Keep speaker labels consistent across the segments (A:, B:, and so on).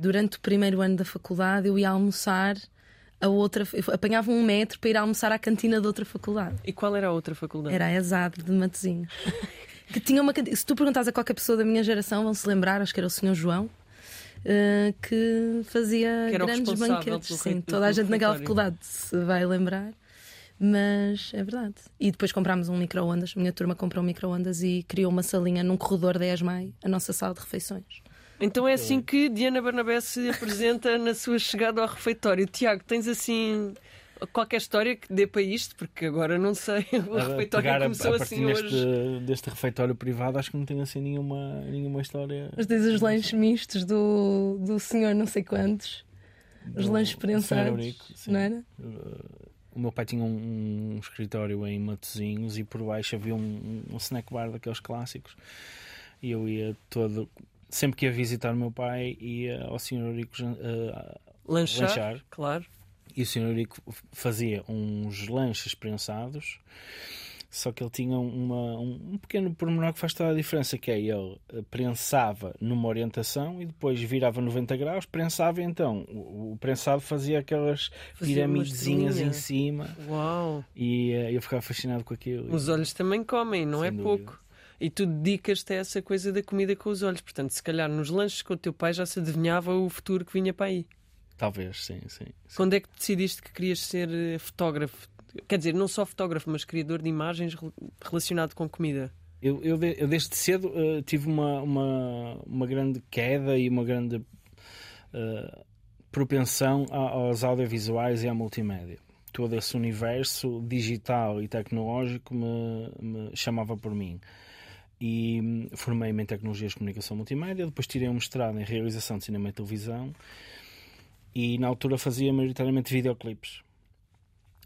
A: durante o primeiro ano da faculdade eu ia almoçar a outra, apanhava um metro para ir almoçar à cantina de outra faculdade.
B: E qual era a outra faculdade?
A: Era a ESAD de Matosinhos. que tinha uma. Se tu perguntas a qualquer pessoa da minha geração, vão se lembrar, acho que era o Sr. João. Uh, que fazia
B: que
A: grandes banquetes. Sim, toda a gente naquela faculdade se vai lembrar. Mas é verdade. E depois comprámos um micro-ondas. A minha turma comprou um micro-ondas e criou uma salinha num corredor da ESMAI, a nossa sala de refeições.
B: Então é assim que Diana Barnabé se apresenta na sua chegada ao refeitório. Tiago, tens assim qualquer história que dê para isto, porque agora não sei. O refeitório começou
C: a,
B: a assim hoje.
C: Deste, deste refeitório privado, acho que não tem assim nenhuma, nenhuma história.
A: Mas tens os lanches mistos do, do senhor não sei quantos. Os do, lanches prensados. Não era?
C: Uh, o meu pai tinha um, um, escritório em Matozinhos e por baixo havia um, um snack bar daqueles clássicos. E eu ia todo sempre que ia visitar o meu pai, ia ao Sr. Eurico uh,
B: lanchar, lanchar, Claro.
C: E o Sr. Eurico fazia uns lanches prensados, só que ele tinha uma, um, um, pequeno pormenor que faz toda a diferença, que é ele eh, prensava numa orientação e depois virava 90 graus, prensava então. O, o prensado fazia aquelas piramidezinhas em cima.
B: Uau!
C: E uh, eu ficava fascinado com aquilo.
B: Os olhos também comem, não Sem é dúvida. pouco. E tu dedicas-te a essa coisa da comida com os olhos. Portanto, se calhar nos lanches com o teu pai já se adivinhava o futuro que vinha para aí.
C: Talvez, sim, sim. sim.
B: Quando é que decidiste que querias ser eh, fotógrafo? Quer dizer, não só fotógrafo, mas criador de imagens relacionado com comida.
C: Eu, eu, eu desde cedo uh, tive uma, uma, uma grande queda e uma grande uh, propensão aos audiovisuais e à multimédia. Todo esse universo digital e tecnológico me, me chamava por mim e hum, formei-me em Tecnologias de Comunicação Multimédia, depois tirei um mestrado em Realização de Cinema e Televisão e na altura fazia maioritariamente videoclipes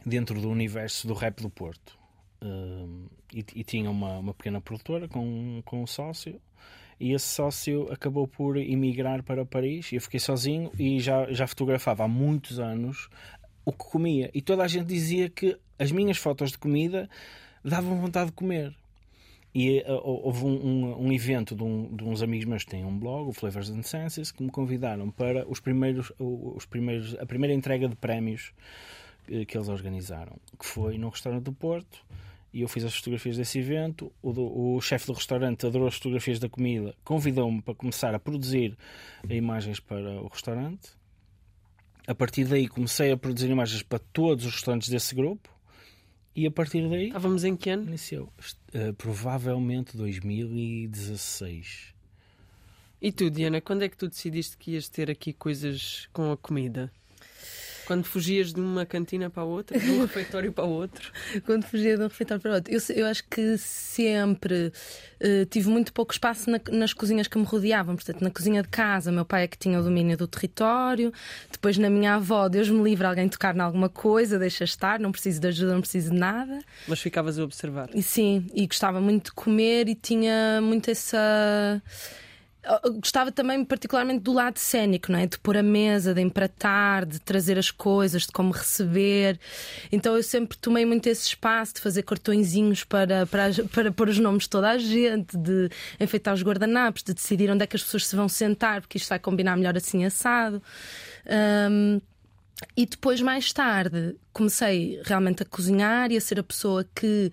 C: dentro do universo do rap do Porto. Uh, e, e, tinha uma, uma pequena produtora com, com um sócio e esse sócio acabou por emigrar para Paris e eu fiquei sozinho e já, já fotografava há muitos anos o que comia e toda a gente dizia que as minhas fotos de comida davam vontade de comer e uh, houve um, um, um evento de, um, de, uns amigos meus que têm um blog, o Flavors and Senses, que me convidaram para os primeiros, os primeiros, a primeira entrega de prémios uh, que eles organizaram, que foi no restaurante do Porto. E eu fiz as fotografias desse evento. O, o chefe do restaurante adorou as fotografias da comida, convidou-me para começar a produzir imagens para o restaurante. A partir daí comecei a produzir imagens para todos os restaurantes desse grupo e a partir daí.
B: Estávamos em que ano?
C: Iniciou. Uh, provavelmente 2016.
B: E tu, Diana, quando é que tu decidiste que ias ter aqui coisas com a comida? Quando fugias de uma cantina para a outra, de um refeitório para o outro?
A: Quando fugia de um refeitório para o outro. Eu, eu acho que sempre uh, tive muito pouco espaço na, nas cozinhas que me rodeavam. Portanto, na cozinha de casa, meu pai é que tinha o domínio do território. Depois, na minha avó, Deus me livre alguém tocar em alguma coisa, deixa estar, não preciso de ajuda, não preciso de nada.
B: Mas ficavas a observar.
A: E, sim, e gostava muito de comer e tinha muito essa gostava também particularmente do lado cénico, não é? De pôr a mesa, de empratar, de trazer as coisas, de como receber. Então eu sempre tomei muito esse espaço de fazer cartõezinhos para, para, para pôr os nomes de toda a gente, de enfeitar os guardanapos, de decidir onde é que as pessoas se vão sentar, porque isto vai combinar melhor assim assado. Um, e depois, mais tarde, comecei realmente a cozinhar e a ser a pessoa que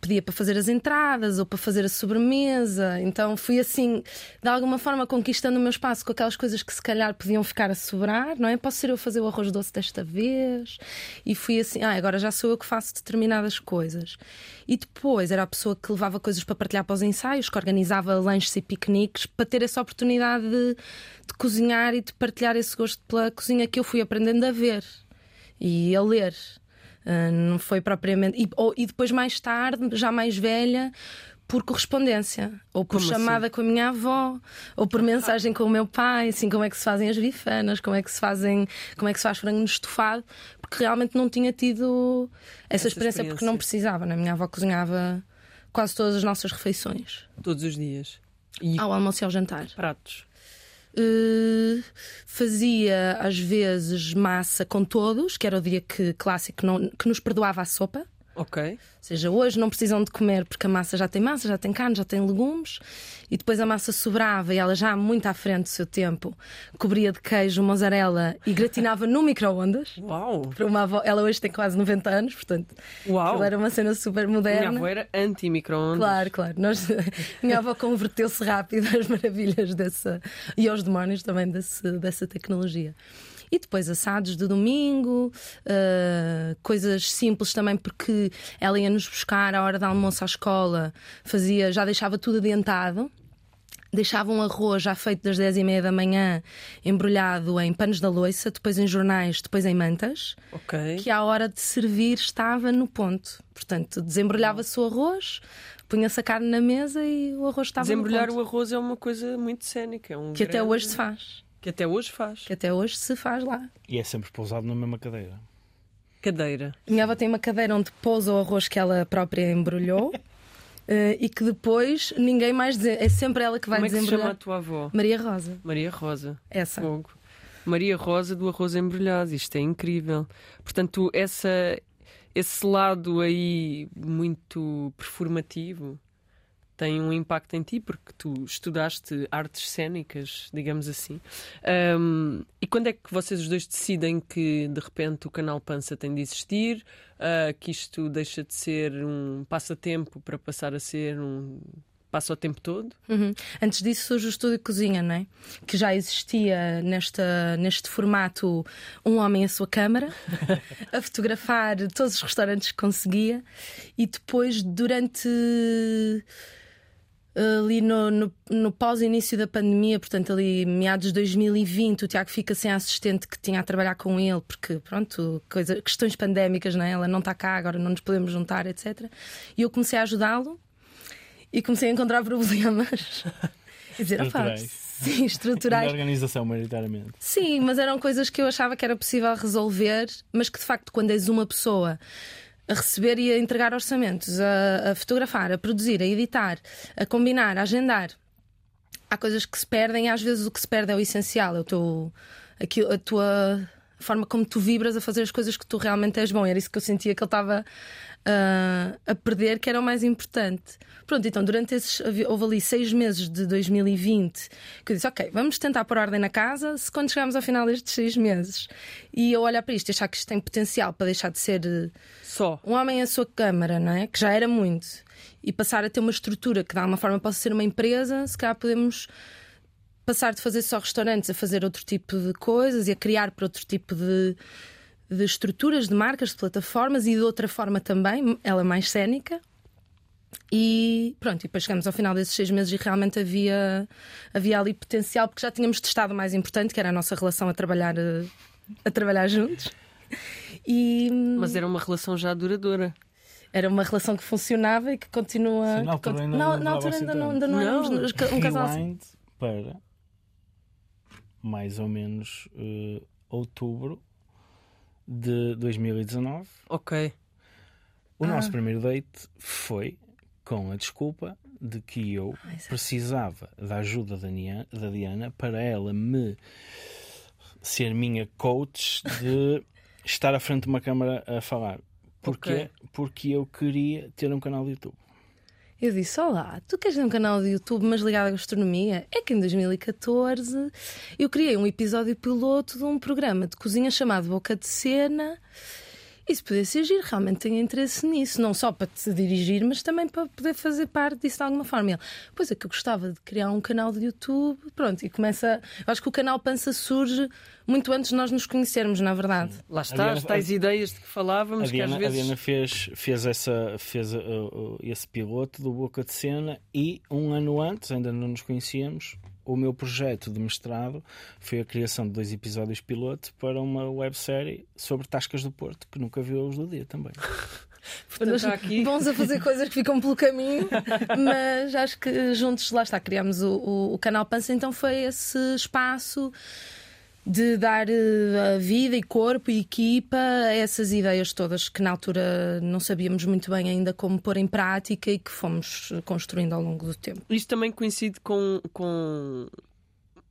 A: pedia para fazer as entradas ou para fazer a sobremesa. Então fui assim, de alguma forma, conquistando o meu espaço com aquelas coisas que se calhar podiam ficar a sobrar, não é? Posso ser eu fazer o arroz doce desta vez? E fui assim, ah, agora já sou eu que faço determinadas coisas. E depois era a pessoa que levava coisas para partilhar para os ensaios, que organizava lanches e piqueniques para ter essa oportunidade de, de cozinhar e de partilhar esse gosto pela cozinha que eu fui aprendendo a ver e a ler. Uh, não foi propriamente. E, ou, e depois, mais tarde, já mais velha, por correspondência, ou por como chamada assim? com a minha avó, ou por mensagem com o meu pai, assim, como é que se fazem as bifanas, como é que se fazem, como é que se faz frango no estofado, porque realmente não tinha tido essa, essa experiência, experiência, porque não precisava, né? A minha avó cozinhava quase todas as nossas refeições.
B: Todos os dias.
A: E ao almoço e ao jantar.
B: Pratos.
A: Uh, fazia às vezes massa com todos, que era o dia que clássico não, que nos perdoava a sopa.
B: Ok.
A: Ou seja, hoje não precisam de comer porque a massa já tem massa, já tem carne, já tem legumes e depois a massa sobrava e ela já muito à frente do seu tempo cobria de queijo, mozzarella e gratinava no micro-ondas.
B: Uau!
A: Para uma avó, ela hoje tem quase 90 anos, portanto,
B: Uau!
A: era uma cena super moderna.
B: Minha avó era anti-micro-ondas.
A: Claro, claro. Nós, minha avó converteu-se rápido às maravilhas dessa e aos demónios também desse, dessa tecnologia. E depois assados de domingo, uh, coisas simples também, porque ela ia nos buscar à hora do almoço à escola, fazia, já deixava tudo adiantado. Deixava um arroz já feito das 10 e meia da manhã, embrulhado em panos da loiça, depois em jornais, depois em mantas.
B: Ok.
A: Que à hora de servir estava no ponto. Portanto, desembrulhava-se o arroz, punha-se a carne na mesa e o arroz estava
B: Desembrulhar
A: no ponto.
B: o arroz é uma coisa muito cénica. É um
A: Que até
B: grande-
A: hoje se faz.
B: Que até hoje faz.
A: Que até hoje se faz lá.
C: E é sempre pousado na mesma cadeira.
B: Cadeira.
A: Minha avó tem uma cadeira onde pousa o arroz que ela própria embrulhou eh, e que depois ninguém mais diz. É sempre ela que vai
B: Como é que se chama
A: desembrulhar.
B: a tua avó?
A: Maria Rosa.
B: Maria Rosa.
A: Essa.
B: Fogo. Maria Rosa do arroz embrulhado. Isto é incrível. Portanto, essa, esse lado aí muito performativo tem um impacto em ti porque tu estudaste artes cênicas, digamos assim. Ahm, e quando é que vocês os dois decidem que de repente o canal Pança tem de existir, ah, que isto deixa de ser um passatempo para passar a ser um passa o tempo todo?
A: Uhum. Antes disso surge o estúdio cozinha, não é? Que já existia nesta, neste formato um homem à sua câmara, a fotografar todos os restaurantes que conseguia, e depois, durante ali no, no, no pós-início da pandemia, portanto, ali meados de 2020, o Tiago fica sem a assistente que tinha a trabalhar com ele, porque, pronto, coisa, questões pandémicas, não é? Ela não está cá, agora não nos podemos juntar, etc. E eu comecei a ajudá-lo e comecei a encontrar problemas. E dizer, opá,
C: Estruturais.
A: sim,
C: Da
A: estruturais.
C: organização, maioritariamente.
A: Sim, mas eram coisas que eu achava que era possível resolver, mas que de facto, quando és uma pessoa a receber e a entregar orçamentos, a, a fotografar, a produzir, a editar, a combinar, a agendar, há coisas que se perdem e às vezes o que se perde é o essencial, é o teu, aquilo, a tua a forma como tu vibras a fazer as coisas que tu realmente és bom. Era isso que eu sentia que ele estava ah, a perder, que era o mais importante. Pronto, então durante esses. Houve ali seis meses de 2020 que eu disse: Ok, vamos tentar pôr ordem na casa. Se quando chegarmos ao final destes seis meses e eu olhar para isto achar que isto tem potencial para deixar de ser eh,
B: Só.
A: um homem à sua câmara, não é? Que já era muito, e passar a ter uma estrutura que de alguma forma possa ser uma empresa, se calhar podemos passar de fazer só restaurantes a fazer outro tipo de coisas e a criar para outro tipo de, de estruturas, de marcas, de plataformas e de outra forma também, ela é mais cénica. E pronto, e depois chegamos ao final desses seis meses e realmente havia, havia ali potencial, porque já tínhamos testado o mais importante, que era a nossa relação a trabalhar, eh, a trabalhar juntos. E
B: Mas era uma relação já duradoura.
A: era uma relação que funcionava e que continua.
C: Sim, na altura
A: que
C: ainda
A: na,
C: não
A: na altura
C: levava
A: ainda não,
C: assim
A: ainda não éramos
B: Não.
A: um casal assim.
C: Rewind para mais ou menos eh, outubro de 2019.
B: Ok.
C: O
A: Ah.
C: nosso primeiro date foi com a desculpa de que eu
A: exato.
C: precisava da ajuda da, Nia- da Diana para ela me ser minha coach de estar à frente de uma câmara a falar. Porquê?
B: Ok.
C: Porque eu queria ter um canal de YouTube.
A: Eu disse: Olá, tu queres ter um canal de YouTube, mas ligado à gastronomia? É que em 2014 eu criei um episódio piloto de um programa de cozinha chamado Boca de Cena. Isso podia ser giro, realmente tenho interesse nisso, não só para te dirigir, mas também para poder fazer parte disso de alguma forma. E Ele, pois é que eu gostava de criar um canal de YouTube, pronto, e começa. Eu acho que o canal Pança surge muito antes de nós nos conhecermos, na verdade.
B: Lá está,
C: Diana-
B: as tais ideias de que falávamos,
C: A
B: que às
C: Diana, a
B: vezes.
C: Diana fez, fez, essa, fez uh, uh, esse piloto do Boca de Cena e um ano antes, ainda não nos conhecíamos, o meu projeto de mestrado foi a criação de dois episódios piloto para uma websérie sobre Tascas do Porto, que nunca viu a luz do dia também.
B: Portanto, aqui.
A: Bons a fazer coisas que ficam pelo caminho, mas acho que juntos, lá está, criámos o, o, o canal Pança, então foi esse espaço de dar eh, a vida e corpo e equipa a essas ideias todas que na altura não sabíamos muito bem ainda como pôr em prática e que fomos construindo ao longo do tempo.
B: Isto também coincide com, com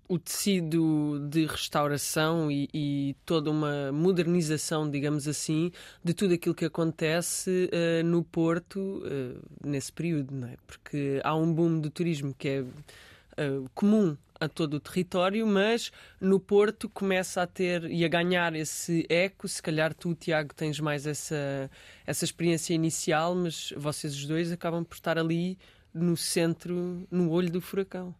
B: o tecido de restauração e, e, toda uma modernização, digamos assim, de tudo aquilo que acontece uh, no Porto uh, nesse período, não é? Porque há um boom do turismo que é uh, comum a todo o território, mas no Porto começa a ter e a ganhar esse eco. Se calhar tu, Tiago, tens mais essa, essa experiência inicial, mas vocês os dois acabam por estar ali no centro, no olho do furacão.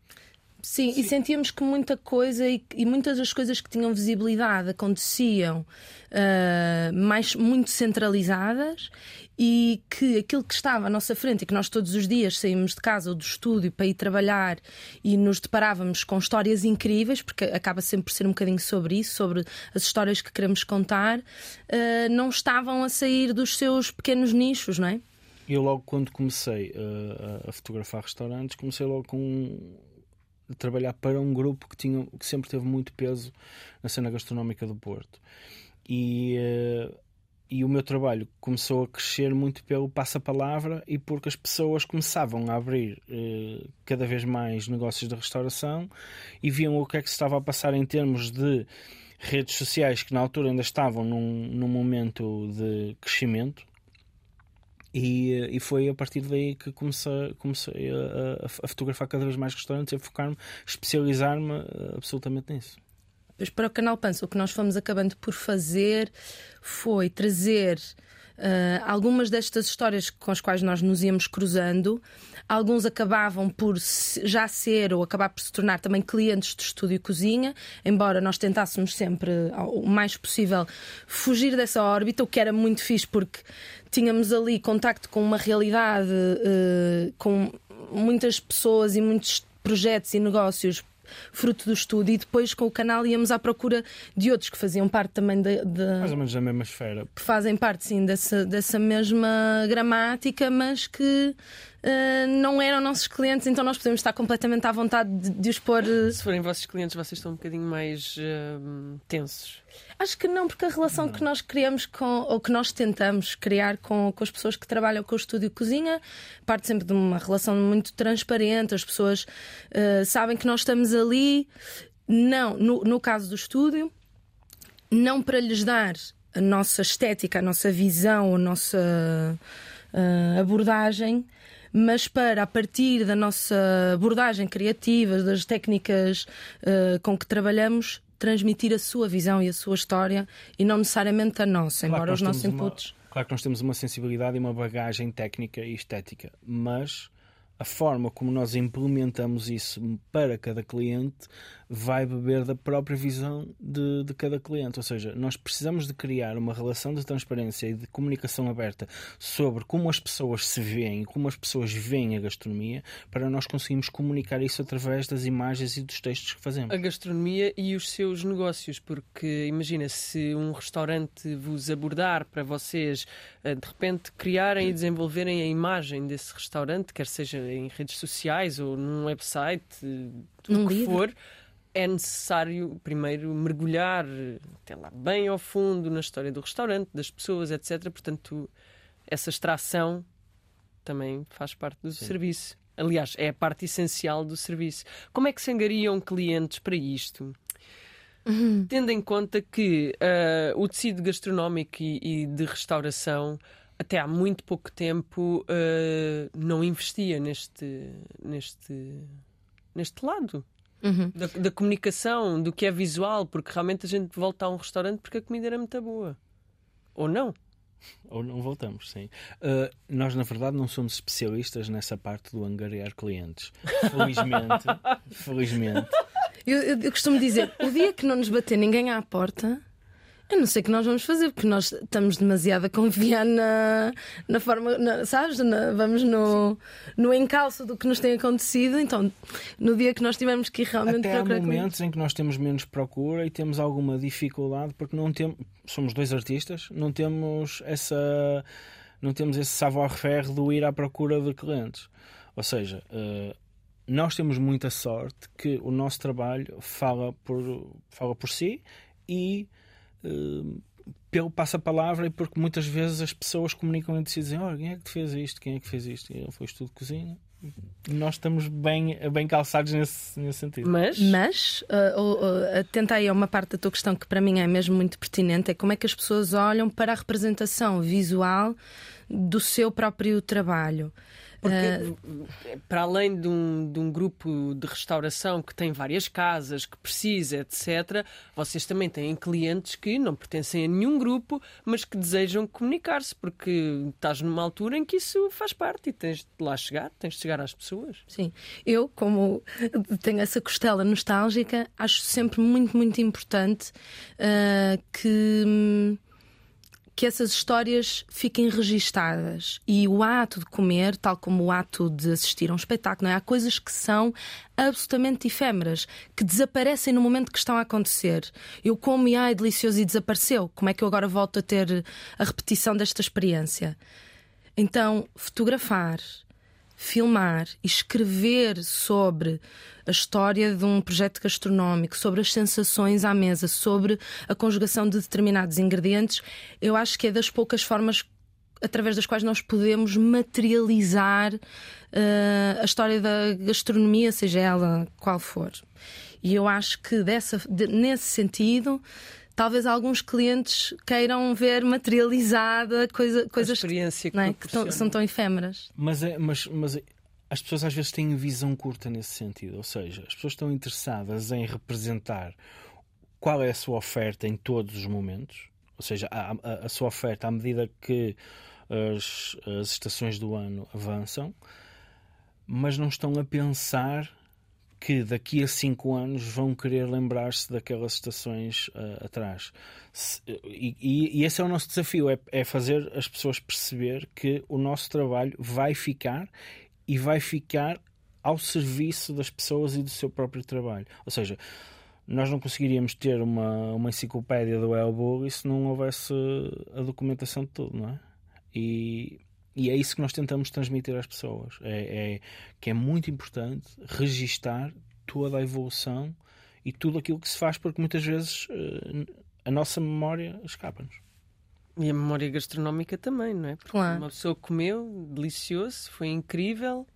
A: Sim, Sim, e sentíamos que muita coisa e, e, muitas das coisas que tinham visibilidade aconteciam uh, mais muito centralizadas e que aquilo que estava à nossa frente e que nós todos os dias saímos de casa ou do estúdio para ir trabalhar e nos deparávamos com histórias incríveis, porque acaba sempre por ser um bocadinho sobre isso, sobre as histórias que queremos contar, uh, não estavam a sair dos seus pequenos nichos, não é?
C: Eu logo quando comecei uh, a fotografar restaurantes, comecei logo com trabalhar para um grupo que, tinha, que sempre teve muito peso na cena gastronómica do Porto. E, uh, e o meu trabalho começou a crescer muito pelo passa-palavra e porque as pessoas começavam a abrir uh, cada vez mais negócios de restauração e viam o que é que se estava a passar em termos de redes sociais que na altura ainda estavam num, num momento de crescimento e, e foi a partir daí que comecei, comecei a, a, fotografar cada vez mais restaurantes e a focar-me, especializar-me eh, absolutamente nisso.
A: Pois para o Canal Pança, o que nós fomos acabando por fazer foi trazer Uh, algumas destas histórias com as quais nós nos íamos cruzando, alguns acabavam por já ser ou acabar por se tornar também clientes do estúdio cozinha, embora nós tentássemos sempre o mais possível fugir dessa órbita, o que era muito fixe porque tínhamos ali contacto com uma realidade, uh, com muitas pessoas e muitos projetos e negócios fruto do estudo, e depois com o canal íamos à procura de outros que faziam parte também de
C: Mais ou menos da mesma esfera.
A: Que fazem parte, sim, dessa, dessa mesma gramática, mas que uh, não eram nossos clientes, então nós podemos estar completamente à vontade de, de os pôr. Uh...
B: Se forem vossos clientes, vocês estão um bocadinho mais uh, tensos.
A: Acho que não, porque a relação não. que nós criamos com, ou que nós tentamos criar com, com as pessoas que trabalham com o estúdio cozinha, parte sempre de uma relação muito transparente, as pessoas sabem que nós estamos ali. Não, no, no caso do estúdio, não para lhes dar a nossa estética, a nossa visão, a nossa uh, abordagem, mas para, a partir da nossa abordagem criativa, das técnicas uh, com que trabalhamos, transmitir a sua visão e a sua história e não necessariamente a nossa, claro embora os nossos inputs.
C: Uma, claro que nós temos uma sensibilidade e uma bagagem técnica e estética, mas a forma como nós implementamos isso para cada cliente vai beber da própria visão de, de cada cliente. Ou seja, nós precisamos de criar uma relação de transparência e de comunicação aberta sobre como as pessoas se veem e como as pessoas veem a gastronomia para nós conseguirmos comunicar isso através das imagens e dos textos que fazemos.
B: A gastronomia e os seus negócios, porque imagina se um restaurante vos abordar para vocês eh, de repente criarem e desenvolverem a imagem desse restaurante, quer seja em redes sociais ou num website, tudo o que for é necessário primeiro mergulhar até lá bem ao fundo na história do restaurante, das pessoas, etc. Portanto, essa extração também faz parte do Sim. serviço. Aliás, é a parte essencial do serviço. Como é que se angariam clientes para isto? Uhum. Tendo em conta que uh, o tecido gastronómico e, e, de restauração até há muito pouco tempo uh, não investia neste, neste, neste lado uhum. da, da, comunicação, do que é visual, porque realmente a gente volta a um restaurante porque a comida era muito boa. Ou não?
C: Ou não voltamos, sim. Uh, nós, na verdade, não somos especialistas nessa parte do angariar clientes. Felizmente. felizmente.
A: Eu, eu, eu costumo dizer: o dia que não nos bater ninguém à porta eu não sei o que nós vamos fazer, porque nós estamos demasiado a confiar na, na forma, na, sabes? Na, vamos no, no encalço do que nos tem acontecido. Então, no dia que nós tivermos que ir realmente
C: Até há momentos em que nós temos menos procura e temos alguma dificuldade, porque não temos. Somos dois artistas, não temos essa. Não temos esse savoir-faire do ir à procura de clientes. Ou seja, uh, nós temos muita sorte que o nosso trabalho fala por, fala por si e uh, pelo passa-palavra e porque muitas vezes as pessoas comunicam entre si e dizem: Olha, quem é que fez isto? Quem é que fez isto? E eu, foi estudo de cozinha. nós estamos bem, bem calçados nesse, nesse sentido.
B: Mas,
A: Mas uh, uh, uh, atenta aí a uma parte da tua questão que para mim é mesmo muito pertinente: é como é que as pessoas olham para a representação visual do seu próprio trabalho.
B: Porque, para além de um, de um grupo de restauração que tem várias casas, que precisa, etc., vocês também têm clientes que não pertencem a nenhum grupo, mas que desejam comunicar-se, porque estás numa altura em que isso faz parte e tens de lá chegar, tens de chegar às pessoas.
A: Sim, eu, como tenho essa costela nostálgica, acho sempre muito, muito importante uh, que. Que essas histórias fiquem registadas e o ato de comer, tal como o ato de assistir a um espetáculo, é? há coisas que são absolutamente efêmeras, que desaparecem no momento que estão a acontecer. Eu como e ai, delicioso e desapareceu. Como é que eu agora volto a ter a repetição desta experiência? Então, fotografar, filmar e escrever sobre a história de um projeto gastronómico, sobre as sensações à mesa, sobre a conjugação de determinados ingredientes, eu acho que é das poucas formas através das quais nós podemos materializar uh, a história da gastronomia, seja ela qual for. E eu acho que dessa, de, nesse sentido talvez alguns clientes queiram ver materializada coisa, coisas
B: experiência que
A: não é? que tão- são tão efêmeras.
C: Mas, é, mas, mas as pessoas às vezes têm visão curta nesse sentido. Ou seja, as pessoas estão interessadas em representar qual é a sua oferta em todos os momentos. Ou seja, a, a- a sua oferta à medida que as, as estações do ano avançam, mas não estão a pensar que daqui a cinco anos vão querer lembrar-se daquelas estações ah, atrás. Se- e, e- esse é o nosso desafio: é, é fazer as pessoas perceber que o nosso trabalho vai ficar e vai ficar ao serviço das pessoas e do seu próprio trabalho. Ou seja, nós não conseguiríamos ter uma, uma enciclopédia do El Bulli se não houvesse a documentação de tudo, não é? E, e é isso que nós tentamos transmitir às pessoas. É, é que é muito importante registar toda a evolução e tudo aquilo que se faz, porque muitas vezes eh, a nossa memória escapa-nos.
B: E a memória gastronómica também, não é? Porque
A: Claro.
B: uma pessoa comeu, delicioso, foi incrível,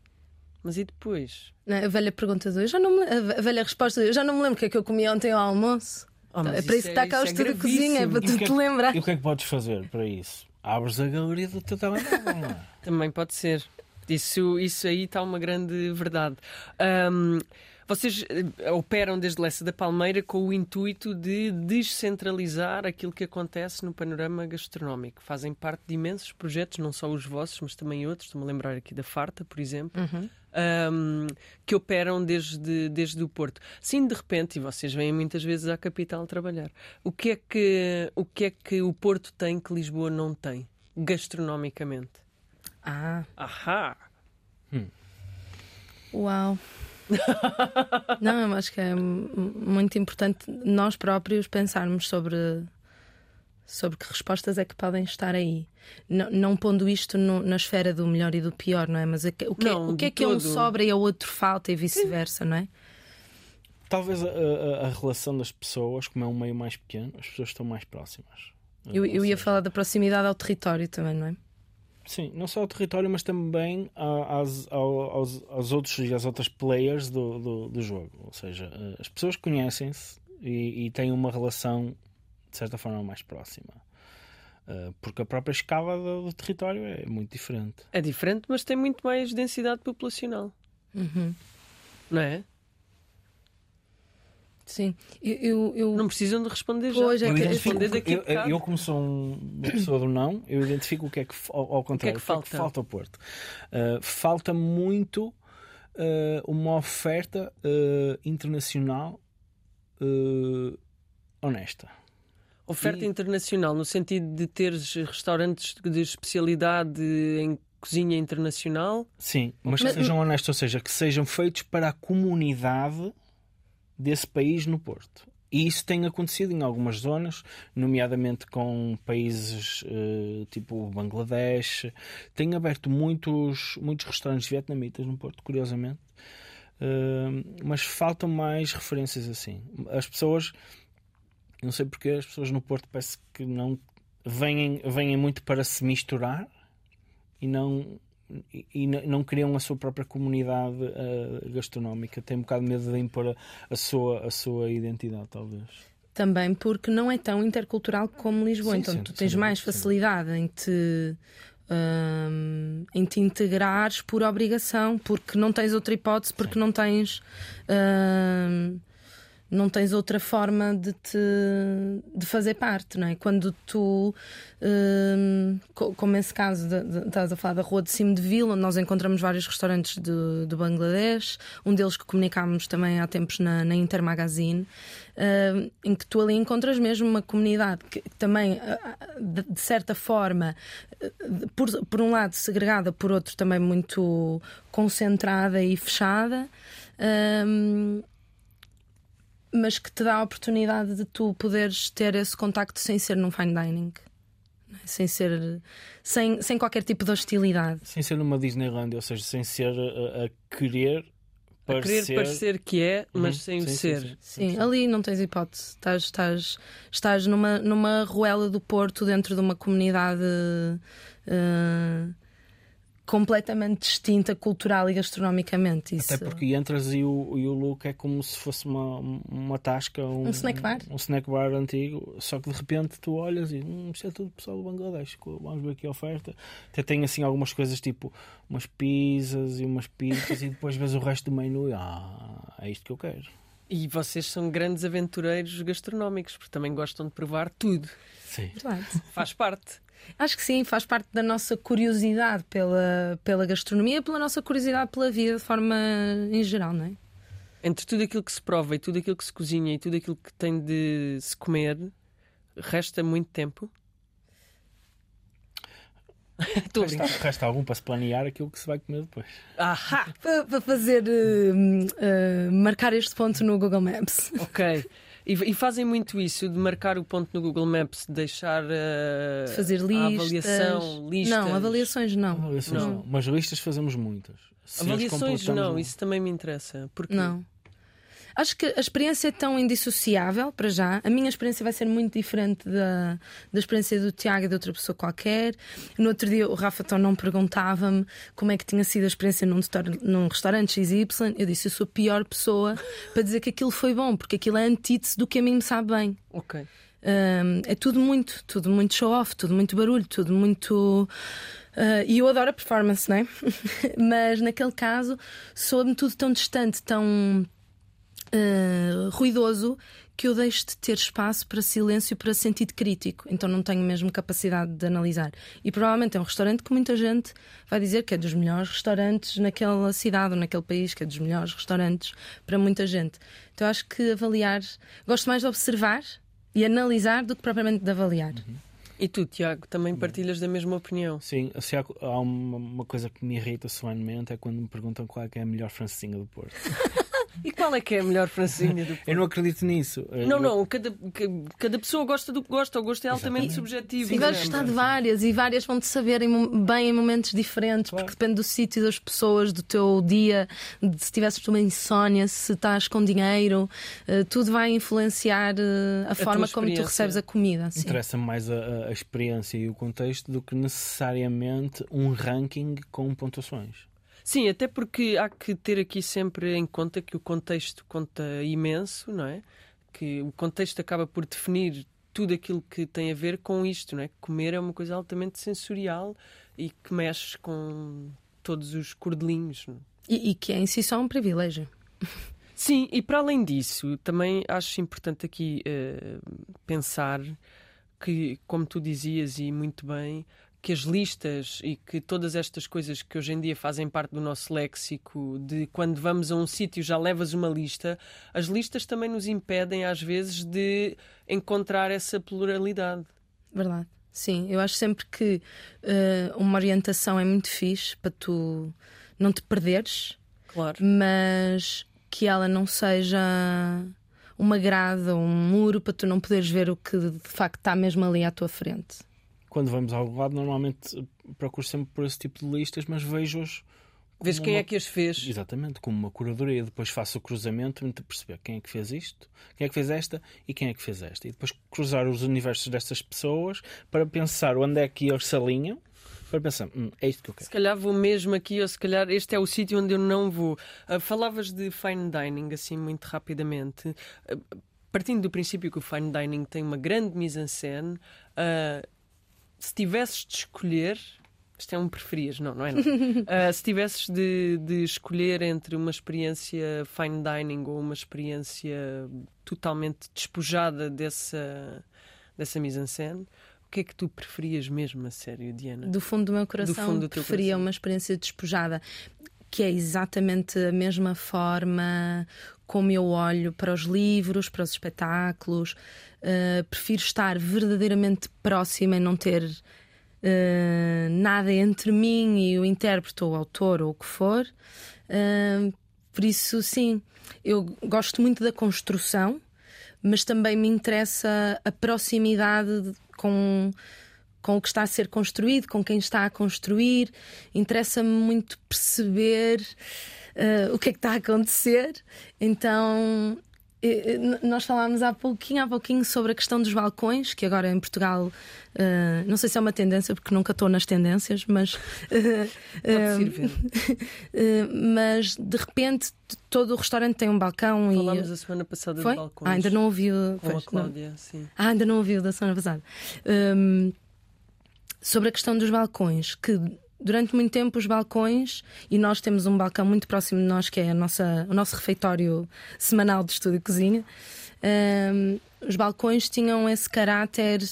B: mas e depois?
A: Não é? A velha pergunta do eu já não me, a velha resposta do eu já não me lembro o que é que eu comi ontem ao almoço.
B: Oh,
A: é para isso que está cá o
B: é
A: estudo de cozinha, é para
C: E
A: tu
C: que é
A: te lembrar.
C: E o que é que podes fazer para isso? Abres a galeria do teu telemóvel, é?
B: Também pode ser. Isso, isso aí está uma grande verdade. Ahm, vocês eh, operam desde Lessa da Palmeira com o intuito de descentralizar aquilo que acontece no panorama gastronómico. Fazem parte de imensos projetos, não só os vossos, mas também outros. Estou-me a lembrar aqui da Farta, por exemplo.
A: Uhum.
B: Ahm, que operam desde, desde o Porto. Sim, de repente, e vocês vêm muitas vezes à capital trabalhar. O que é que o, que é que o Porto tem que Lisboa não tem, gastronomicamente?
A: Ah,
B: Ahá!
A: uau. não, eu acho que é muito importante nós próprios pensarmos sobre, sobre que respostas é que podem estar aí. Não, não pondo isto no- na esfera do melhor e do pior, não é? Mas o que, o que, é-
B: Não,
A: o que é que a um
B: todo.
A: sobra e ao outro falta e vice-versa, não é?
C: Talvez a, a- a relação das pessoas, como é um meio mais pequeno, as pessoas estão mais próximas.
A: Eu, eu ia falar da proximidade ao território também, não é?
C: Sim, não só ao território, mas também a- às- ao- aos, aos outros e às outras players do, do, do jogo. Ou seja, eh, as pessoas conhecem-se e, e têm uma relação de certa forma mais próxima. Eh, Porque a própria escala do, do território é muito diferente.
B: É diferente, mas tem muito mais densidade populacional,
A: Uhum.
B: não é?
A: Sim. Eu, eu, eu-
B: Não precisam de responder já.
A: Pois, é
C: Eu
A: que-
B: responder daqui a
C: eu, eu, como sou um- uma pessoa do não, eu identifico o que é que, ao, ao contrário,
B: que
C: o que é que
B: falta?
C: falta ao Porto. Uh, falta muito uh, uma oferta uh, internacional uh, honesta.
B: Oferta
C: E-
B: internacional, no sentido de teres restaurantes de especialidade em cozinha internacional.
C: Sim, mas,
A: Mas-
C: que sejam honestos, ou seja, que sejam feitos para a comunidade desse país no Porto. E isso tem acontecido em algumas zonas, nomeadamente com países eh, tipo o Bangladesh. Tem aberto muitos, muitos restaurantes vietnamitas no Porto, curiosamente. Eh, mas faltam mais referências assim. As pessoas, não sei porque, as pessoas no Porto parece que não vêm, vêm muito para se misturar e não, e, e não criam a sua própria comunidade uh, gastronómica. Tem um bocado de medo de impor a, a, sua, a sua identidade, talvez.
A: Também porque não é tão intercultural como Lisboa. Sim, então sim, tu tens sim, mais facilidade em te. Um, em te integrares por obrigação, porque não tens outra hipótese, porque não tens um, não tens outra forma de te de fazer parte, não é? Quando tu, hum, como esse caso, de, de, estás a falar da Rua de Cimo de Vila, onde nós encontramos vários restaurantes do, do Bangladesh, um deles que comunicámos também há tempos na, na Inter Magazine, hum, em que tu ali encontras mesmo uma comunidade que, também, de, de, certa forma, por, por um lado segregada, por outro também muito concentrada e fechada. Hum, mas que te dá a oportunidade de tu poderes ter esse contacto sem ser num fine dining. É? Sem ser. Sem, sem qualquer tipo de hostilidade.
C: Sem ser numa Disneyland, ou seja, sem ser a, a querer
B: a querer parecer que é, mas uhum. sem sim, ser. Sim,
A: sim, sim, ali não tens hipótese. Estás, estás, estás numa, numa ruela do Porto dentro de uma comunidade. Uh, completamente distinta cultural e gastronomicamente. Isso...
C: Até porque entras e o, e o look é como se fosse uma, uma tasca, um,
A: um snack bar.
C: Um, um, snack bar antigo, só que de repente tu olhas e hum, isto é tudo pessoal do Bangladesh, vamos ver aqui a oferta. Até tem assim algumas coisas tipo umas pizzas e umas pizzas e depois vês o resto do menu e ah, é isto que eu quero.
B: E vocês são grandes aventureiros gastronómicos, porque também gostam de provar tudo.
C: Sim.
B: Faz parte.
A: Acho que sim, faz parte da nossa curiosidade pela, pela gastronomia, pela nossa curiosidade pela vida de forma em geral, não é?
B: Entre tudo aquilo que se prova e tudo aquilo que se cozinha e tudo aquilo que tem de se comer, resta muito tempo?
C: resta, resta algum para se planear aquilo que se vai comer depois.
A: Ahá! para, para fazer. Uh, uh, marcar este ponto no Google Maps.
B: Ok. E, e, fazem muito isso de marcar o ponto no Google Maps, de deixar uh,
A: fazer listas.
B: avaliação, listas.
A: Não, avaliações não.
C: Avaliações não. não. Mas listas fazemos muitas.
B: Se avaliações não, isso também me interessa. Porque...
A: Não. Acho que a experiência é tão indissociável para já. A minha experiência vai ser muito diferente da, da experiência do Tiago e de outra pessoa qualquer. No outro dia o Rafa Tom não perguntava-me como é que tinha sido a experiência num, num restaurante XY. Eu disse: Eu sou a pior pessoa para dizer que aquilo foi bom, porque aquilo é antítese do que a mim me sabe bem.
B: Ok.
A: Um, é tudo muito, tudo muito show-off, tudo muito barulho, tudo muito. Uh, e eu adoro a performance, não é? Mas naquele caso soa-me tudo tão distante, tão uh, ruidoso que eu deixo de ter espaço para silêncio para sentido crítico. Então não tenho mesmo capacidade de analisar. E provavelmente é um restaurante que muita gente vai dizer que é dos melhores restaurantes naquela cidade ou naquele país, que é dos melhores restaurantes para muita gente. Então acho que avaliar. Gosto mais de observar e analisar do que propriamente de avaliar. Uhum.
B: E tu, Tiago, também partilhas da mesma opinião?
C: Sim, se há, há uma, uma, coisa que me irrita solenemente é quando me perguntam qual é, é a melhor francesinha do Porto.
B: E qual é que é a melhor francesinha do
C: Eu não acredito nisso.
B: Não, não, cada, cada pessoa gosta do que gosta, o gosto é altamente Exatamente. subjetivo.
A: E vais gostar de várias, e várias vão-te saber bem em momentos diferentes, claro. porque depende do sítio, das pessoas, do teu dia, de se tivesses uma insónia, se estás com dinheiro, uh, tudo vai influenciar uh, a, a, forma como tu recebes a comida.
C: Interessa-me mais a, a experiência e o contexto do que necessariamente um ranking com pontuações.
B: Sim, até porque há que ter aqui sempre em conta que o contexto conta imenso, não é? Que o contexto acaba por definir tudo aquilo que tem a ver com isto, não é? Comer é uma coisa altamente sensorial e que mexe com todos os cordelinhos. É?
A: E, e que é em si só um privilégio.
B: Sim, e para além disso, também acho importante aqui uh, pensar que, como tu dizias e muito bem, que as listas e que todas estas coisas que hoje em dia fazem parte do nosso léxico, de quando vamos a um sítio já levas uma lista, as listas também nos impedem às vezes de encontrar essa pluralidade.
A: Verdade. Sim, eu acho sempre que uh, uma orientação é muito fixe para tu não te perderes,
B: claro.
A: mas que ela não seja uma grade ou um muro para tu não poderes ver o que de facto está mesmo ali à tua frente
C: quando vamos a algum lado, normalmente procuro sempre por esse tipo de listas, mas vejo-os.
B: Vês quem
C: uma...
B: é que as fez?
C: Exatamente, como uma curadoria. Depois faço o cruzamento de perceber quem é que fez isto, quem é que fez esta e quem é que fez esta. E depois cruzar os universos destas pessoas para pensar onde é que eles se alinham para pensar, hum, é isto que eu
B: Se
C: quero.
B: calhar vou mesmo aqui, ou se calhar este é o sítio onde eu não vou. Ah, falavas de fine dining, assim, muito rapidamente. Ah, partindo do princípio que o fine dining tem uma grande mise-en-scène, ah, se tivesses de escolher. Isto é um preferias, não, não é? Não. Ah, se tivesses de, de escolher entre uma experiência fine dining ou uma experiência totalmente despojada dessa, dessa mise-en-scène, o que é que tu preferias mesmo, a sério, Diana?
A: Do fundo do meu coração,
B: fundo do
A: preferia
B: coração.
A: uma experiência despojada, que é exatamente a mesma forma como eu olho para os livros, para os espetáculos. Uh, prefiro estar verdadeiramente próxima e não ter uh, nada entre mim e o intérprete ou o autor ou o que for. Uh, por isso, sim, eu gosto muito da construção, mas também me interessa a proximidade de- com com o que está a ser construído, com quem está a construir. Interessa-me muito perceber eh, o que é que está a acontecer. Então. eh, eh, Nós falámos há pouquinho, há pouquinho sobre a questão dos balcões, que agora em Portugal eh, não sei se é uma tendência, porque nunca estou nas tendências, mas
B: ver.
A: eh, mas de repente todo o restaurante tem um balcão
B: Falámos
A: e
B: a semana passada
A: foi?
B: de balcões.
A: Ah, ainda não ouvi o-
B: Com a
A: pois, não.
B: Cláudia, sim.
A: Ah, ainda não ouviu da semana passada. Hum, sobre a questão dos balcões, que durante muito tempo os balcões, e nós temos um balcão muito próximo de nós, que é a nossa, o nosso refeitório semanal de estúdio e cozinha. hum, os balcões tinham esse caráter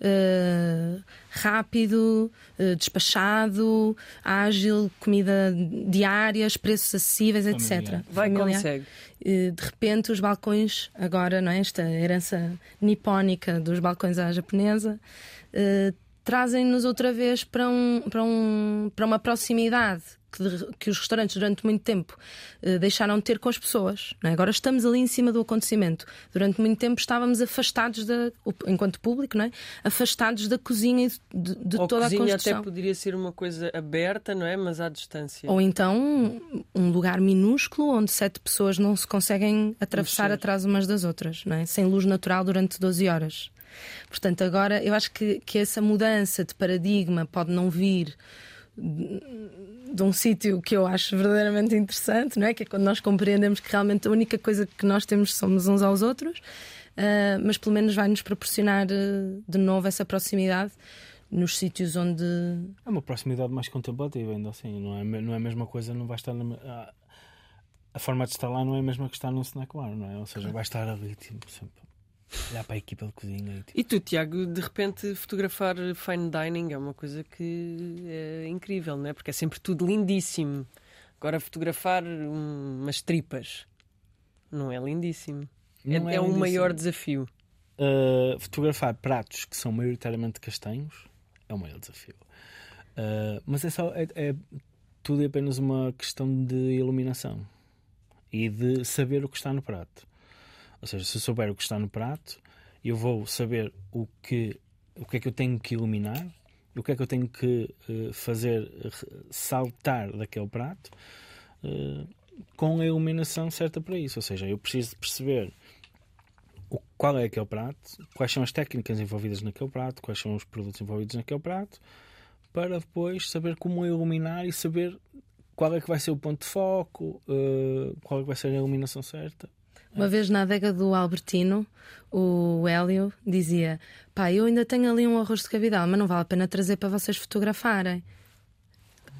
A: eh, rápido, eh, despachado, ágil, comida diárias, preços acessíveis, etc.
C: Familiar.
B: Vai,
A: Familiar.
B: consegue.
A: De repente os balcões, agora, não é? esta herança nipónica dos balcões à japonesa, eh, trazem-nos outra vez para, um, para, um, para uma proximidade que, de- que os restaurantes durante muito tempo eh, deixaram de ter com as pessoas. é? Agora estamos ali em cima do acontecimento. Durante muito tempo estávamos afastados, da, enquanto público, é? afastados da cozinha e de, de
B: Ou
A: toda a
B: cozinha
A: construção.
B: até poderia ser uma coisa aberta, não é? Mas à distância.
A: Ou então um- lugar minúsculo onde sete pessoas não se conseguem atravessar
B: Mexer.
A: atrás umas das outras, é? sem luz natural durante 12 horas. Portanto, agora eu acho que, que essa mudança de paradigma pode não vir de um sítio que eu acho verdadeiramente interessante, não é? Que é quando nós compreendemos que realmente a única coisa que nós temos somos uns aos outros, ah, mas pelo menos vai nos proporcionar eh, de novo essa proximidade nos sítios onde
C: É uma proximidade mais contemplativa, ainda assim. Não é, não é a mesma coisa, não vai estar na. A, a forma de estar lá não é a mesma que estar num snack bar, não é? Ou seja, vai estar ali, tipo, sempre. Olhar para a equipa de cozinha e tipo.
B: E tu, Tiago, de repente fotografar fine dining é uma coisa que é incrível, não é? Porque é sempre tudo lindíssimo. Agora fotografar umas tripas não é lindíssimo. É,
C: Não
B: é um
C: lindíssimo.
B: maior desafio.
C: Uh, fotografar pratos que são maioritariamente castanhos é o maior desafio. Uh, mas é só. É, é tudo é apenas uma questão de iluminação e de saber o que está no prato. Ou seja, se eu souber o que está no prato, eu vou saber o que, o que é que eu tenho que iluminar, o que é que eu tenho que uh, fazer saltar daquele prato uh, com a iluminação certa para isso. Ou seja, eu preciso perceber o- qual é aquele prato, quais são as técnicas envolvidas naquele prato, quais são os produtos envolvidos naquele prato, para depois saber como iluminar e saber qual é que vai ser o ponto de foco, uh, qual é que vai ser a iluminação certa.
A: Uma vez na adega do Albertino, o Hélio dizia: Pá, eu ainda tenho ali um arroz de cabidal, mas não vale a pena trazer para vocês fotografarem.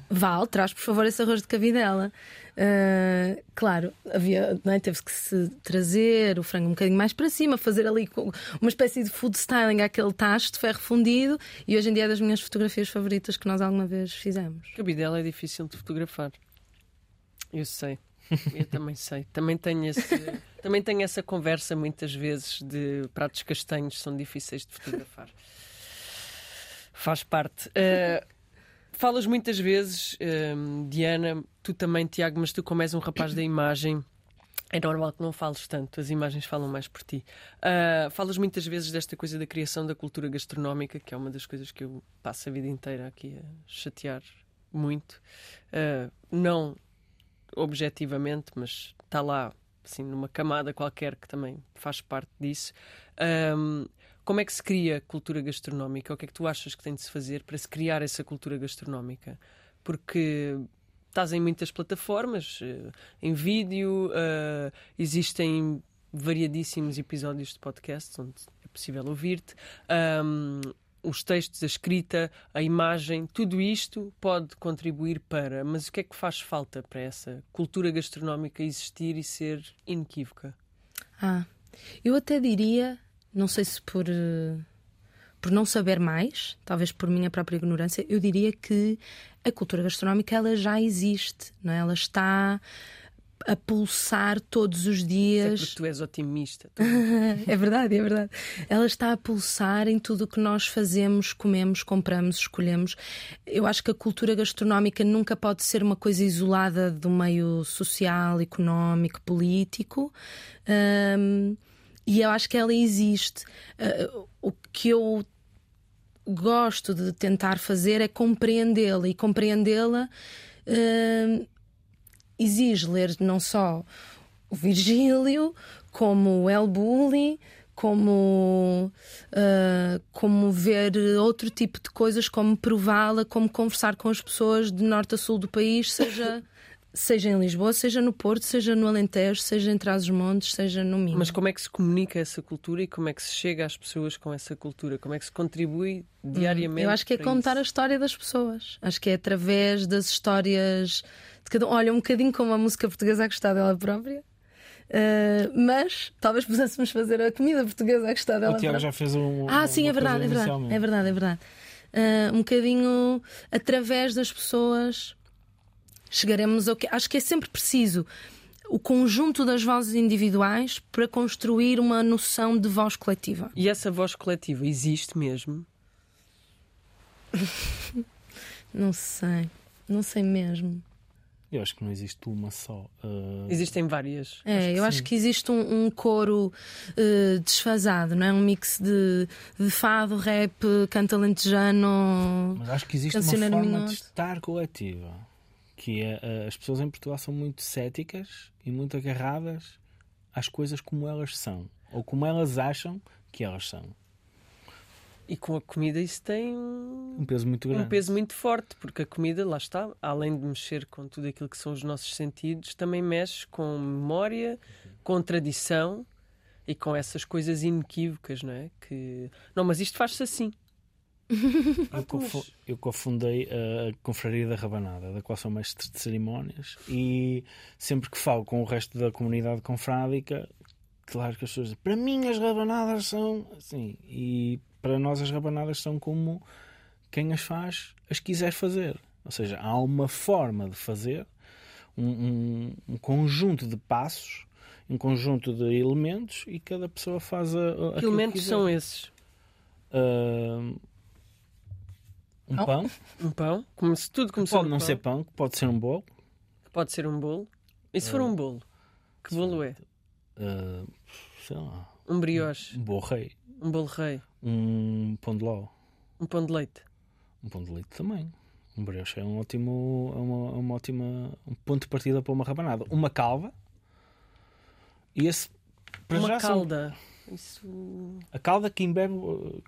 A: Vale, traz por favor esse arroz de cabidela. Ah, claro, havia, é? teve que se trazer o frango um bocadinho mais para cima, fazer ali uma espécie de food styling àquele tacho de ferro fundido. E hoje em dia é das minhas fotografias favoritas que nós alguma vez fizemos.
B: Cabidela é difícil de fotografar. Eu sei. Eu também sei. Também tenho, esse, também tenho essa conversa muitas vezes de pratos castanhos são difíceis de fotografar. Faz parte. Uh, falas muitas vezes, um, Diana, tu também, Tiago, mas tu, como és um rapaz da imagem, é normal que não fales tanto, as imagens falam mais por ti. Uh, falas muitas vezes desta coisa da criação da cultura gastronómica, que é uma das coisas que eu passo a vida inteira aqui a chatear muito. Uh, não objetivamente, mas está lá, assim, numa camada qualquer que também faz parte disso. Um, Como é que se cria cultura gastronómica? O que é que tu achas que tem de se fazer para se criar essa cultura gastronómica? Porque estás em muitas plataformas, eh, em vídeo, uh, existem variadíssimos episódios de podcast onde é possível ouvir-te. Um, os textos, a escrita, a imagem, tudo isto pode contribuir para. Mas o que é que faz falta para essa cultura gastronómica existir e ser inequívoca?
A: Ah, eu até diria, não sei se por, eh, por não saber mais, talvez por minha própria ignorância, eu diria que a cultura gastronómica ela já existe, não é? Ela está a pulsar todos os dias.
B: É porque tu és otimista.
A: é verdade, é verdade. Ela está a pulsar em tudo o que nós fazemos, comemos, compramos, escolhemos. Eu acho que a cultura gastronómica nunca pode ser uma coisa isolada do meio social, económico, político. Um, e eu acho que ela existe. Uh, o que eu gosto de tentar fazer é compreendê-la e compreendê-la. Uh, exige ler não só o Virgílio, como o El Bulli, como, uh, como ver outro tipo de coisas, como prová-la, como conversar com as pessoas de norte a sul do país, seja, seja em Lisboa, seja no Porto, seja no Alentejo, seja em Trás-os-Montes, seja no Minho.
B: Mas como é que se comunica essa cultura e como é que se chega às pessoas com essa cultura? Como é que se contribui diariamente?
A: Eu acho que é contar
B: isso?
A: a história das pessoas. Acho que é através das histórias de cada um. Olha, um bocadinho como a música portuguesa a gostar dela própria. Uh, mas talvez pudéssemos fazer a comida portuguesa a gostar dela.
C: O Tiago já fez um.
A: Ah, sim, é verdade, é verdade, é verdade, é verdade. Uh, um bocadinho através das pessoas chegaremos ao que. Acho que é sempre preciso o conjunto das vozes individuais para construir uma noção de voz coletiva.
B: E essa voz coletiva existe mesmo?
A: não sei, não sei mesmo.
C: Eu acho que não existe uma só. Uh...
B: Existem várias.
A: É, acho eu sim. acho que existe um, um coro uh, desfasado, não é? Um mix de, de fado, rap, canta lentejano.
C: Mas acho que existe uma forma minuto. de estar coletiva. Que é, uh, as pessoas em Portugal são muito céticas e muito agarradas às coisas como elas são. Ou como elas acham que elas são.
B: E com a comida isso tem um,
C: um peso muito grande.
B: Um peso muito forte, porque a comida, lá está, além de mexer com tudo aquilo que são os nossos sentidos, também mexe com memória, com tradição e com essas coisas inequívocas, não é? Que... Não, mas isto faz-se assim.
C: Eu, confu eu cofundei a Confraria da Rabanada, da qual sou mestre de cerimónias, e sempre que falo com o resto da comunidade confrádica, claro que as pessoas dizem, para mim as rabanadas são assim, e para nós as rabanadas são como quem as faz as quiser fazer. Ou seja, há uma forma de fazer, um, um, um conjunto de passos, um conjunto de elementos e cada pessoa faz a, a
B: Que elementos que são esses?
C: Uh, um oh. pão.
B: Um pão? Como se tudo começou
C: Pode não
B: pão.
C: ser pão, pode ser um bolo.
B: Pode ser um bolo. E se for uh, um bolo? Que bolo é?
C: Uh, sei lá.
B: Um brioche.
C: Um bolo rei.
B: Um bolo rei.
C: Um pão de ló.
B: Um pão de leite.
C: Um pão de leite também. Um brioche é um ótimo, é uma, uma ótima um ponto de partida para uma rabanada. Uma calva. E esse
B: uma calda. São... Isso...
C: A calda que embebe,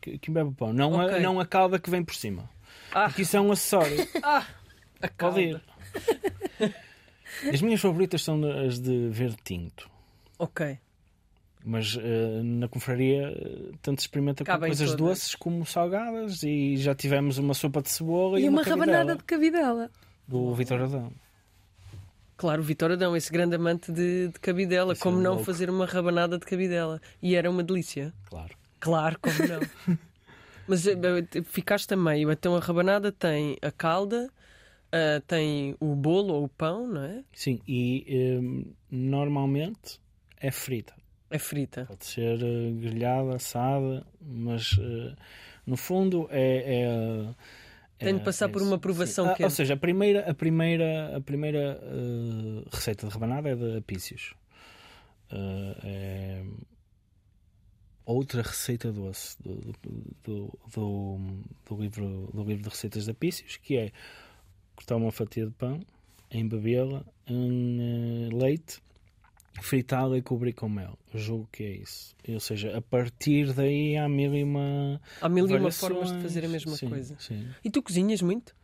C: que embebe o pão, não, okay. a, não a calda que vem por cima. Ah. Porque isso é um acessório.
B: ah, a calda. Pode ir.
C: As minhas favoritas são as de verde tinto.
B: Ok.
C: Mas uh, na confraria uh, tanto se experimenta com coisas todas. doces como salgadas e já tivemos uma sopa de cebola e,
A: e
C: uma,
A: uma rabanada de cabidela.
C: Do Vitor Adão.
B: Claro, o Vitor Adão, esse grande amante de, de cabidela. Esse como é não louco. fazer uma rabanada de cabidela? E era uma delícia.
C: Claro.
B: Claro, como não. Mas uh, ficaste a meio. Então a rabanada tem a calda, tem o bolo ou o pão, não é?
C: Sim, e normalmente é frita.
B: É frita.
C: Pode ser uh, grelhada, assada, mas uh, no fundo é. é
B: Tenho de passar é por uma provação
C: que ah, Ou seja, a primeira, a primeira, a primeira uh, receita de rabanada é de apícios. é outra receita doce do, do, do, do, livro, do livro de receitas de apícios, que é cortar uma fatia de pão, embebê-la em leite fritá-la e cobrir com mel. Julgo que é isso. Ou seja, a partir daí há mil e uma.
B: Há mil e uma formas de fazer a mesma
C: Sim,
B: coisa.
C: Sim.
B: E tu cozinhas muito?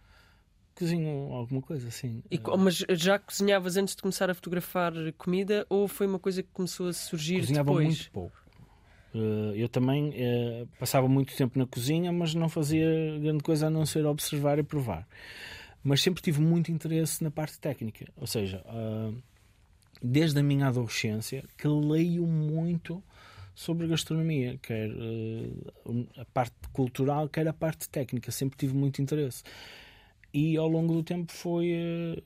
C: Cozinho alguma coisa, sim.
B: Mas já cozinhavas antes de começar a fotografar comida ou foi uma coisa que começou a surgir
C: Cozinhava
B: depois?
C: muito pouco. Eh, eu também eh, passava muito tempo na cozinha, mas não fazia grande coisa a não ser observar e provar. Mas sempre tive muito interesse na parte técnica. Ou seja, ah, desde a minha adolescência, que leio muito sobre gastronomia, quer eh, a parte cultural, quer a parte técnica. Sempre tive muito interesse. E ao longo do tempo foi eh,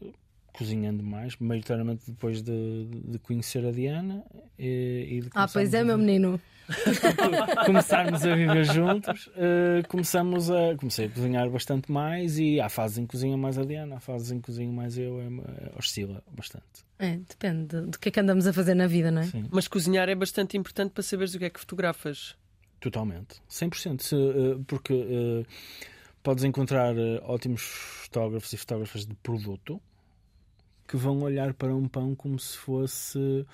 C: cozinhando mais, maioritariamente depois de, de conhecer a Diana e, e de
A: Ah, pois é,
C: a
A: meu menino.
C: começarmos a viver juntos, eh, começamos a comecei a cozinhar bastante mais e há fases em que cozinha mais a Diana, há fases em que cozinho mais eu, é, é, oscila bastante.
A: É, depende do que é que andamos a fazer na vida, não é?
C: Sim,
B: Mas cozinhar é bastante importante para saberes o que é que fotografas.
C: totalmente. 100%. Se, eh, porque eh, podes encontrar eh, ótimos fotógrafos e fotógrafas de produto que vão olhar para um pão como se fosse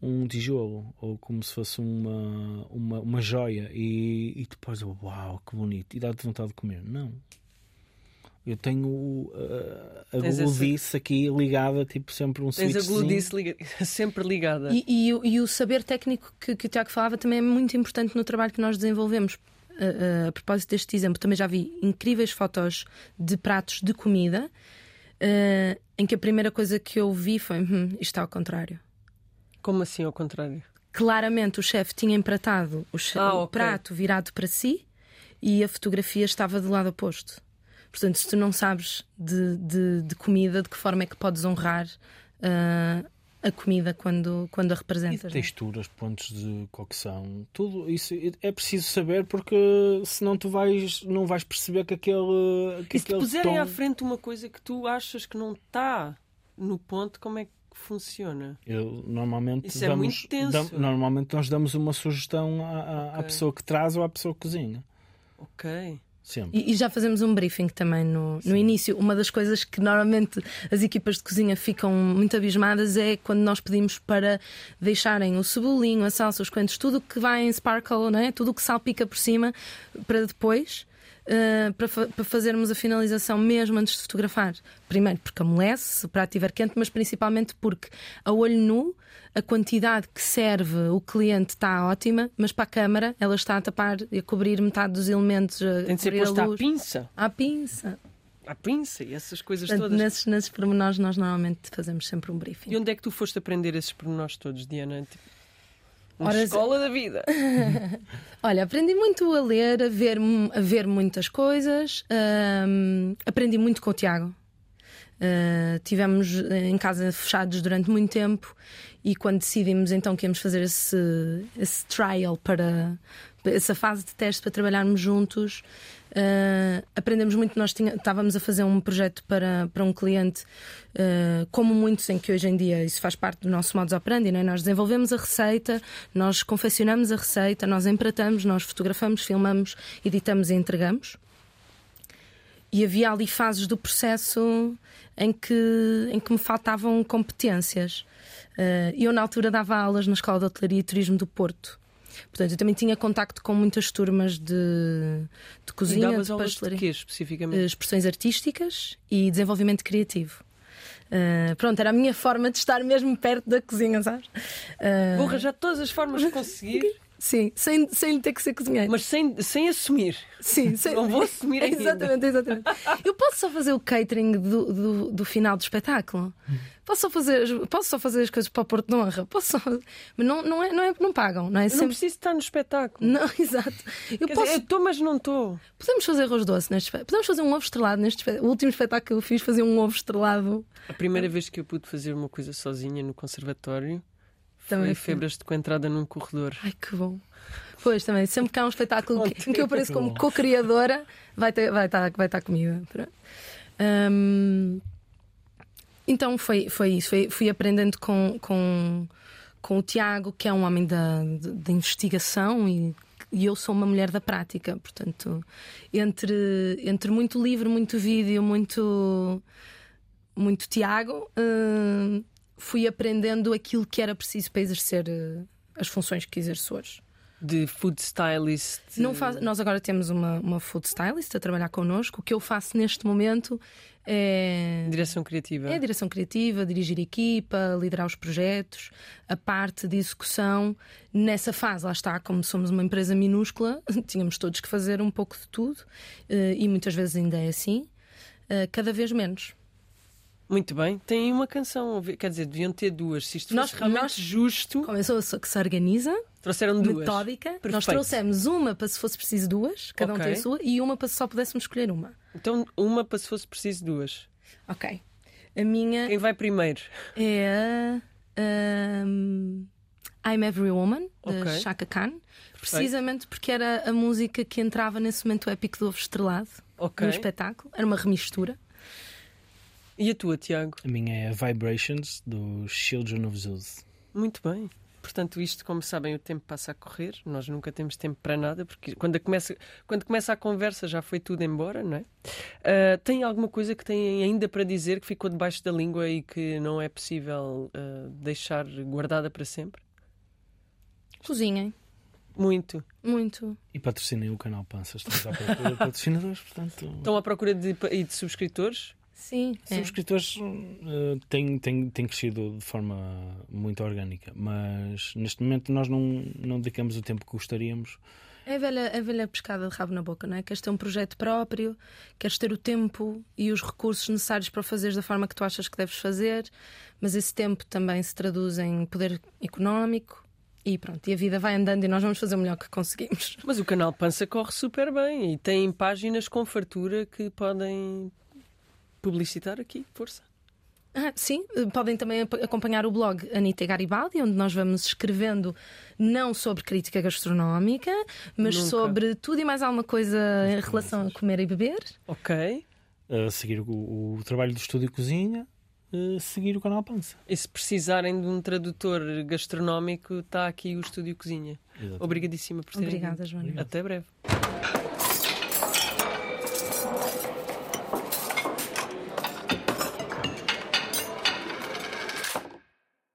C: um tijolo ou como se fosse uma, uma, uma joia e, e depois, uau, que bonito, e dá-te vontade de comer. Não. Eu tenho uh, a
B: Tens
C: gludice aqui ligada, tipo sempre um
B: Tens a gludice liga- sempre ligada.
A: E, e o- e o saber técnico que, que o Tiago falava também é muito importante no trabalho que nós desenvolvemos. A, a- a propósito deste exemplo, também já vi incríveis fotos de pratos de comida eh, em que a primeira coisa que eu vi foi: hum, isto está ao contrário.
B: Como assim ao contrário?
A: Claramente o chefe tinha empratado o, che-
B: Ah,
A: o
B: ok.
A: prato virado para si e a fotografia estava do lado oposto. Portanto, se tu não sabes de, de- de comida, de que forma é que podes honrar ah, a comida quando, quando a
C: E
A: representas? não é?
C: texturas, pontos de cocção, tudo isso é preciso saber porque senão tu vais, não vais perceber que aquele, que
B: E se te puserem
C: tom...
B: à frente uma coisa que tu achas que não está no ponto, como é que funciona?
C: Eu, normalmente,
B: Isso é
C: damos,
B: muito tenso.
C: dam- normalmente nós damos uma sugestão à, à- à
B: Ok.
C: pessoa que traz ou à pessoa que cozinha.
B: Ok.
C: Sempre.
A: E, e já fazemos um briefing também no, no início. Uma das coisas que normalmente as equipas de cozinha ficam muito abismadas é quando nós pedimos para deixarem o cebolinho, a salsa, os coentros, tudo o que vai em sparkle, né? tudo o que salpica por cima, para depois. Eh, para, fa- para fazermos a finalização mesmo antes de fotografar. Primeiro porque amolece, se o prato estiver quente, mas principalmente porque a olho nu a quantidade que serve o cliente está ótima, mas para a câmara ela está a tapar e a cobrir metade dos elementos. a
B: Tem de ser
A: cobrir a
B: posto à pinça.
A: À pinça.
B: À pinça e essas coisas
A: Portanto,
B: todas.
A: nesses, nesses pormenores, nós normalmente fazemos sempre um briefing.
B: E onde é que tu foste aprender esses pormenores todos, Diana? Tipo, uma escola da vida.
A: Olha, aprendi muito a ler, a ver, a ver muitas coisas. hum, aprendi muito com o Tiago. Uh, tivemos em casa fechados durante muito tempo e quando decidimos então que íamos fazer esse, esse trial para essa fase de teste para trabalharmos juntos, uh, aprendemos muito. Nós tinha- estávamos a fazer um projeto para, para um cliente, uh, como muitos em que hoje em dia isso faz parte do nosso modus operandi, não é? nós desenvolvemos a receita, nós confeccionamos a receita, nós empratamos, nós fotografamos, filmamos, editamos e entregamos. E havia ali fases do processo em que, em que me faltavam competências. Eh, eu, na altura, dava aulas na Escola de Hotelaria e Turismo do Porto. Portanto, eu também tinha contacto com muitas turmas de, de
B: E
A: cozinha,
B: davas
A: de
B: de quê,
A: eh,
B: especificamente?
A: expressões artísticas e desenvolvimento criativo. Eh, pronto, era a minha forma de estar mesmo perto da cozinha, sabes? Eh,
B: Vou arranjar todas as formas de conseguir,
A: sim, sem, sem lhe ter que ser cozinheiro.
B: mas sem, sem assumir.
A: Sim, sim.
B: Não vou assumir ainda.
A: Exatamente, exatamente. Eu posso só fazer o catering do, do, do final do espetáculo. Posso só fazer, as- posso só fazer as coisas para o Porto de Honra. Posso só fazer- Mas não, não, é, não, é, não pagam, não é?
B: Eu não
A: Sempre...
B: preciso estar no espetáculo.
A: Não, exato. Eu posso...
B: estou, mas não estou.
A: Podemos fazer arroz doce neste espetáculo. Podemos fazer um ovo estrelado neste espetáculo. O último espetáculo que eu fiz fazia um ovo estrelado.
B: A primeira vez que eu pude fazer uma coisa sozinha no conservatório
A: Também
B: foi febras de coentrada num corredor.
A: Ai, que bom. Pois também, sempre que há um espetáculo que- em que eu apareço como co-criadora, vai, ter, vai, estar, vai estar comida. Pronto. Hum, então foi, foi isso. Foi, fui aprendendo com, com, com o Tiago, que é um homem da, de, de investigação e, e eu sou uma mulher da prática. Portanto, entre, entre muito livro, muito vídeo, muito, muito Tiago. hum, fui aprendendo aquilo que era preciso para exercer uh, as funções que exerço hoje.
B: De food stylist.
A: Não faz, nós agora temos uma, uma food stylist a trabalhar connosco. O que eu faço neste momento é.
B: Direção criativa.
A: É direção criativa, dirigir equipa, liderar os projetos, a parte de execução. Nessa fase, lá está, como somos uma empresa minúscula, tínhamos todos que fazer um pouco de tudo eh, e muitas vezes ainda é assim, eh, cada vez menos.
B: Muito bem, tem uma canção, quer dizer, deviam ter duas. Se isto nós, fosse realmente nós, justo.
A: Como eu sou que se organiza,
B: trouxeram duas.
A: Metódica. Perfeito. Nós trouxemos uma para se fosse preciso duas, cada okay. um tem a sua, e uma para se só pudéssemos escolher uma.
B: Então, uma para se fosse preciso duas.
A: Ok. A minha.
B: Quem vai primeiro?
A: É a. Um, I'm Every Woman, de okay. Chaka Khan. Precisamente porque era a música que entrava nesse momento épico do ovo estrelado okay. no espetáculo. Era uma remistura.
B: E a tua, Tiago?
C: A minha é Vibrations, dos Children of Zeus.
B: Muito bem. Portanto, isto, como sabem, o tempo passa a correr, nós nunca temos tempo para nada, porque quando começa, quando começa a conversa já foi tudo embora, não é? Uh, tem alguma coisa que têm ainda para dizer que ficou debaixo da língua e que não é possível uh, deixar guardada para sempre?
A: Cozinhem.
B: Muito.
A: Muito.
C: E patrocinem o canal Panças. Estamos à procura de patrocinadores, portanto.
B: Estão à procura de, de subscritores?
A: Sim.
C: É. Subscritores uh, têm, têm, têm crescido de forma muito orgânica, mas neste momento nós não, não dedicamos o tempo que gostaríamos.
A: É a velha, a velha pescada de rabo na boca, não é? Queres ter um projeto próprio, queres ter o tempo e os recursos necessários para o fazeres da forma que tu achas que deves fazer, mas esse tempo também se traduz em poder económico, e pronto, e a vida vai andando e nós vamos fazer o melhor que conseguimos.
B: Mas o canal Pança corre super bem e tem páginas com fartura que podem publicitar aqui, força.
A: Ah, sim, podem também acompanhar o blog Anitta Garibaldi, onde nós vamos escrevendo não sobre crítica gastronómica, mas Nunca. sobre tudo e mais alguma coisa em relação a comer e beber.
B: Ok.
C: Uh, seguir o, o, trabalho do Estúdio Cozinha, uh, seguir o canal Pança.
B: E se precisarem de um tradutor gastronómico, está aqui o Estúdio Cozinha. Exatamente. Obrigadíssima por terem.
A: Obrigada, Joana.
B: Até breve.